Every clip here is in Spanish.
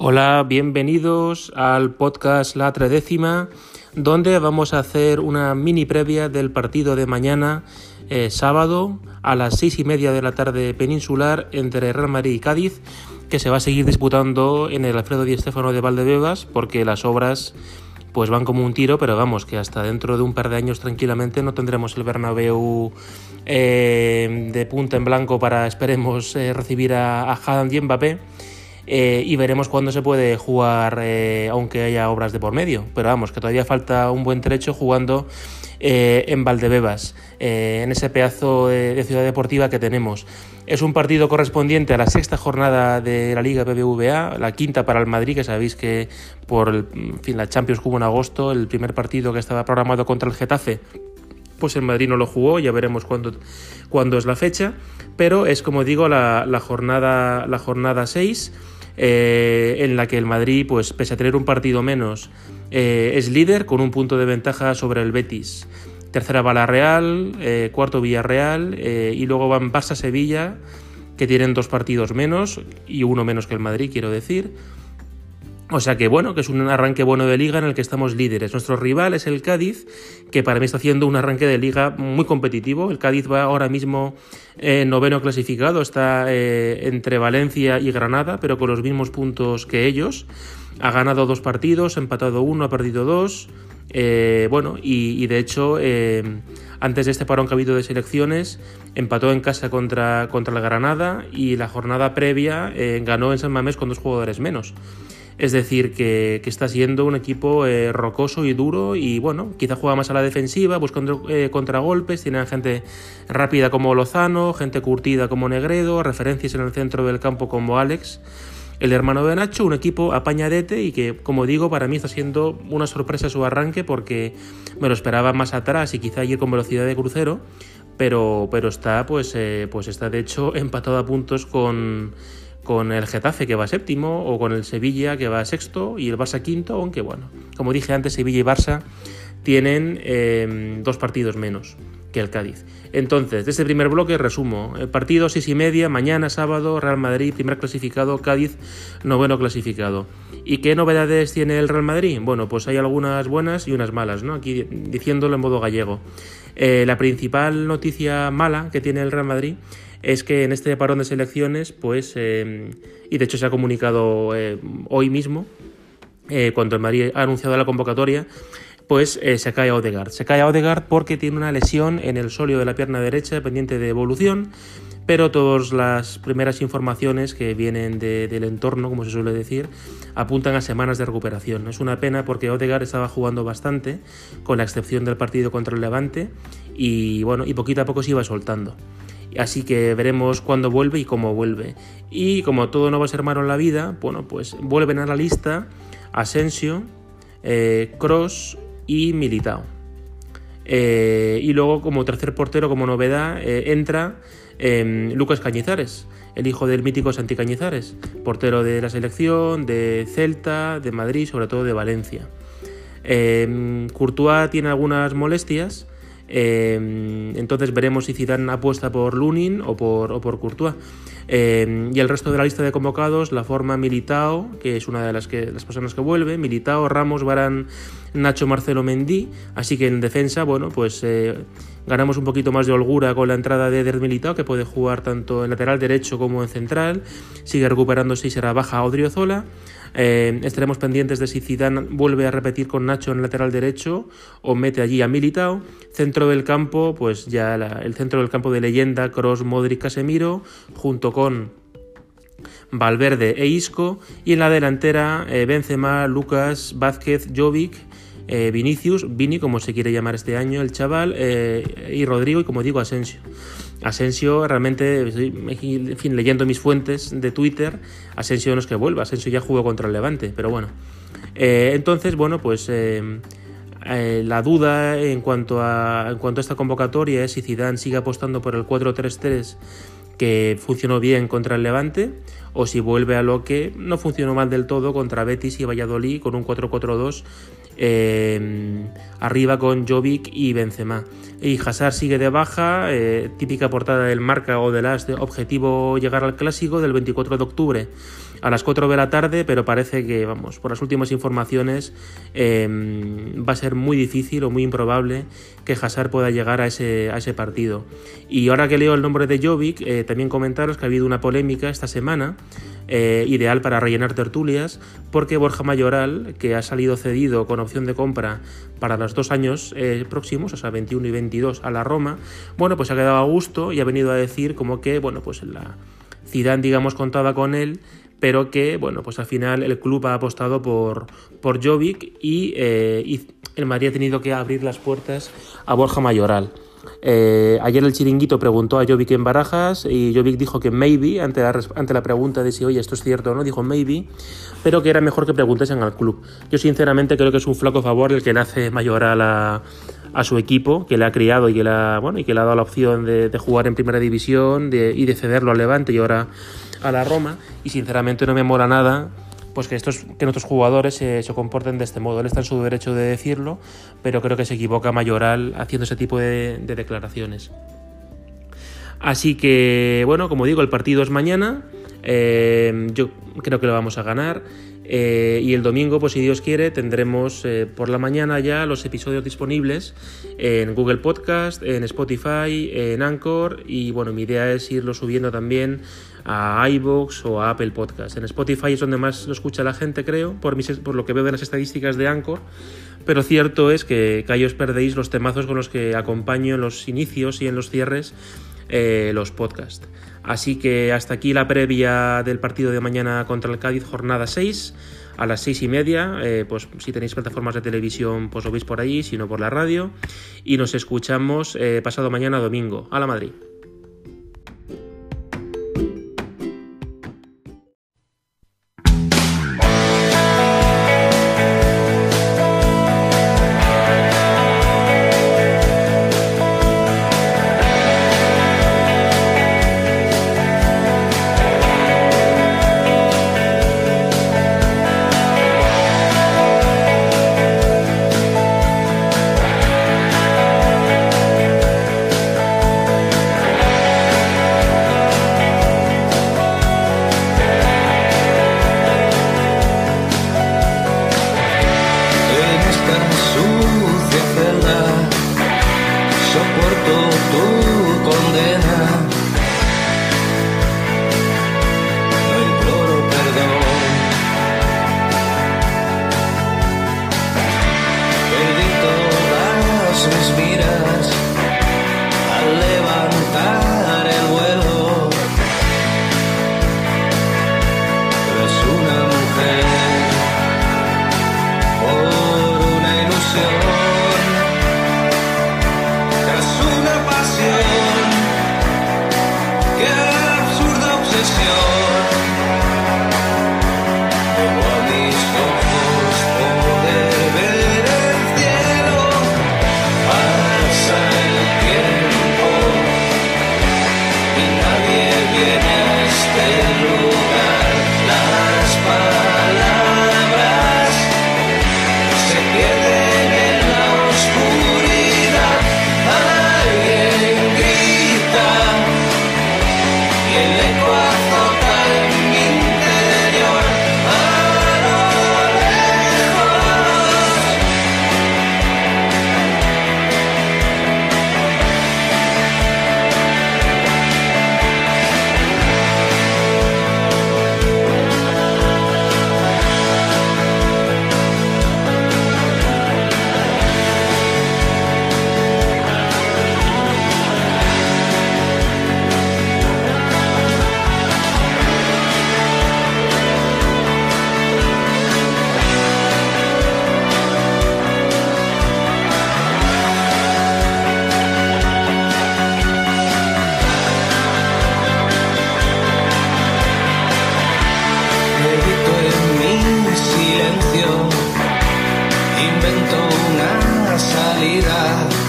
Hola, bienvenidos al podcast La Tredécima, donde vamos a hacer una mini previa del partido de mañana, eh, sábado, a las seis y media de la tarde peninsular, entre Real Madrid y Cádiz, que se va a seguir disputando en el Alfredo Di Stéfano de Valdebebas, porque las obras pues van como un tiro, pero vamos, que hasta dentro de un par de años tranquilamente no tendremos el Bernabéu eh, de punta en blanco para, esperemos, eh, recibir a, a y Mbappé eh, y veremos cuándo se puede jugar, eh, aunque haya obras de por medio. Pero vamos, que todavía falta un buen trecho jugando eh, en Valdebebas, en ese pedazo de, ciudad deportiva que tenemos. Es un partido correspondiente a la sexta jornada de la Liga BBVA, la quinta para el Madrid, que sabéis que por el, fin, la Champions jugó en agosto, el primer partido que estaba programado contra el Getafe pues el Madrid no lo jugó, ya veremos cuándo, cuándo es la fecha, pero es como digo la jornada la jornada 6 eh, en la que el Madrid, pues pese a tener un partido menos, eh, es líder con un punto de ventaja sobre el Betis. Tercera va la Real, eh, cuarto Villarreal y luego van Barça-Sevilla, que tienen dos partidos menos y uno menos que el Madrid, quiero decir. O sea que bueno, que es un arranque bueno de liga en el que estamos líderes. Nuestro rival es el Cádiz, que para mí está haciendo un arranque de liga muy competitivo. El Cádiz va ahora mismo eh, noveno clasificado, está eh, entre Valencia y Granada, pero con los mismos puntos que ellos. Ha ganado dos partidos, ha empatado uno, ha perdido dos. Eh, bueno, y, de hecho, antes de este parón que ha habido de selecciones, empató en casa contra, contra el Granada y la jornada previa ganó en San Mamés con dos jugadores menos. Es decir, que, está siendo un equipo eh, rocoso y duro y bueno, quizá juega más a la defensiva, buscando eh, contragolpes, tienen gente rápida como Lozano, gente curtida como Negredo, referencias en el centro del campo como Alex, el hermano de Nacho, un equipo apañadete y que, como digo, para mí está siendo una sorpresa su arranque porque me lo esperaba más atrás y quizá ir con velocidad de crucero, pero, pero está, pues, eh, pues está de hecho empatado a puntos con con el Getafe que va séptimo o con el Sevilla que va sexto y el Barça quinto, aunque bueno, como dije antes, Sevilla y Barça tienen em, dos partidos menos que el Cádiz. Entonces, de este primer bloque resumo. El partido seis y media, mañana sábado, Real Madrid, primer clasificado, Cádiz, noveno clasificado. ¿Y qué novedades tiene el Real Madrid? Bueno, pues hay algunas buenas y unas malas, ¿no? Aquí diciéndolo en modo gallego. Eh, la principal noticia mala que tiene el Real Madrid es que en este parón de selecciones, pues, eh, y de hecho se ha comunicado eh, hoy mismo, eh, cuando el Madrid ha anunciado la convocatoria, pues se cae a Odegaard. Se cae a Odegaard porque tiene una lesión en el solio de la pierna derecha pendiente de evolución, pero todas las primeras informaciones que vienen del entorno, como se suele decir, apuntan a semanas de recuperación. Es una pena porque Odegaard estaba jugando bastante, con la excepción del partido contra el Levante, y bueno, y poquito a poco se iba soltando. Así que veremos cuándo vuelve y cómo vuelve. Y como todo no va a ser malo en la vida, bueno, pues vuelven a la lista Asensio, Cross eh, y Militao. Eh, y luego, como tercer portero, como novedad, eh, entra em, Lucas Cañizares, el hijo del mítico Santi Cañizares, portero de la selección, de Celta, de Madrid, sobre todo de Valencia. Em, Courtois tiene algunas molestias Em, entonces veremos si Zidane apuesta por Lunin o por, o Courtois. Em, y el resto de la lista de convocados, la forma Militao, que es una de las, que, las personas que vuelve, Militao, Ramos, Barán, Nacho, Marcelo, Mendy. Así que en defensa, bueno, pues eh, ganamos un poquito más de holgura con la entrada de Eder Militao, que puede jugar tanto en lateral derecho como en central. Sigue recuperándose y será baja Odriozola. Eh, estaremos pendientes de si Zidane vuelve a repetir con Nacho en el lateral derecho o mete allí a Militao. Centro del campo, pues ya el centro del campo de leyenda, Cross, Modric, Casemiro, junto con Valverde e Isco. Y en la delantera, eh, Benzema, Lucas, Vázquez, Jovic. Eh, Vinicius, Vini, como se quiere llamar este año, el chaval, y Rodrigo, y como digo, Asensio. Asensio realmente, leyendo mis fuentes de Twitter, Asensio no es que vuelva, Asensio ya jugó contra el Levante, pero bueno. Eh, entonces, bueno, pues eh, eh, la duda en cuanto, a, en cuanto a esta convocatoria es si Zidane sigue apostando por el 4-3-3 que funcionó bien contra el Levante o si vuelve a lo que no funcionó mal del todo contra Betis y Valladolid con un 4-4-2 arriba con Jovic y Benzema. Y Hazard sigue de baja, eh, típica portada del marca o del as de objetivo llegar al clásico del 24 de octubre a las 4 de la tarde, pero parece que, vamos, por las últimas informaciones, em, va a ser muy difícil o muy improbable que Hazard pueda llegar a ese, a ese partido. Y ahora que leo el nombre de Jovic, eh, también comentaros que ha habido una polémica esta semana, eh, ideal para rellenar tertulias, porque Borja Mayoral, que ha salido cedido con opción de compra para los dos años próximos, o sea, 21 y 22, a la Roma, bueno, pues ha quedado a gusto y ha venido a decir como que, bueno, pues la Zidane, digamos, contaba con él pero que, bueno, pues al final el club ha apostado por, por Jovic y, eh, el Madrid ha tenido que abrir las puertas a Borja Mayoral. Eh, ayer el chiringuito preguntó a Jovic en Barajas y Jovic dijo que maybe, ante la, ante la pregunta de si, oye, esto es cierto o no, dijo maybe, pero que era mejor que preguntesen al club. Yo sinceramente creo que es un flaco favor el que le hace Mayoral a, a su equipo, que le ha criado y que le ha, bueno, y que le ha dado la opción de, jugar en primera división y de cederlo al Levante y ahora a la Roma y sinceramente no me mola nada pues que estos que nuestros jugadores se, comporten de este modo. Él está en su derecho de decirlo, pero creo que se equivoca Mayoral haciendo ese tipo de, declaraciones. Así que, bueno, como digo, el partido es mañana. Eh, yo creo que lo vamos a ganar. Eh, y el domingo, pues si Dios quiere, tendremos eh, por la mañana ya los episodios disponibles en Google Podcast, en Spotify, en Anchor y bueno, mi idea es irlo subiendo también a iVoox o a Apple Podcast. En Spotify es donde más lo escucha la gente, creo, por, por lo que veo de las estadísticas de Anchor, pero cierto es que, que os perdéis los temazos con los que acompaño en los inicios y en los cierres eh, los podcasts. Así que hasta aquí la previa del partido de mañana contra el Cádiz, jornada 6, a las 6 y media. Eh, pues si tenéis plataformas de televisión, pues lo veis por ahí, si no por la radio. Y nos escuchamos eh, pasado mañana domingo. A la Madrid. una salida.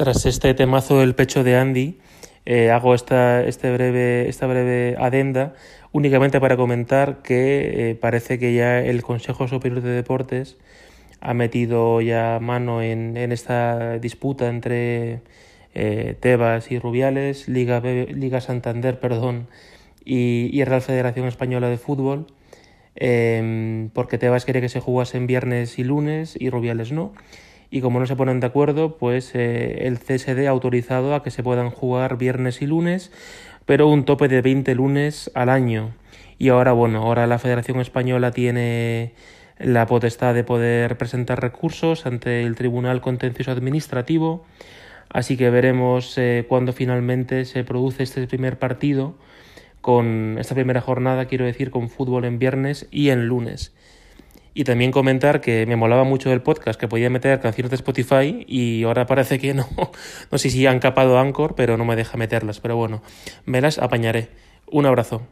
Tras este temazo del pecho de Andy, eh, hago esta, este breve, esta breve adenda únicamente para comentar que eh, parece que ya el Consejo Superior de Deportes ha metido ya mano en, en esta disputa entre eh, Tebas y Rubiales, Liga, Liga Santander perdón, y, y, Real Federación Española de Fútbol, eh, porque Tebas quería que se jugase en viernes y lunes y Rubiales no y como no se ponen de acuerdo, pues eh, el CSD ha autorizado a que se puedan jugar viernes y lunes, pero un tope de 20 lunes al año. Y ahora, bueno, ahora la Federación Española tiene la potestad de poder presentar recursos ante el Tribunal Contencioso Administrativo, así que veremos eh, cuándo finalmente se produce este primer partido con esta primera jornada, quiero decir, con fútbol en viernes y en lunes. Y también comentar que me molaba mucho el podcast, que podía meter canciones de Spotify y ahora parece que no. No sé si han capado Anchor, pero no me deja meterlas. Pero bueno, me las apañaré. Un abrazo.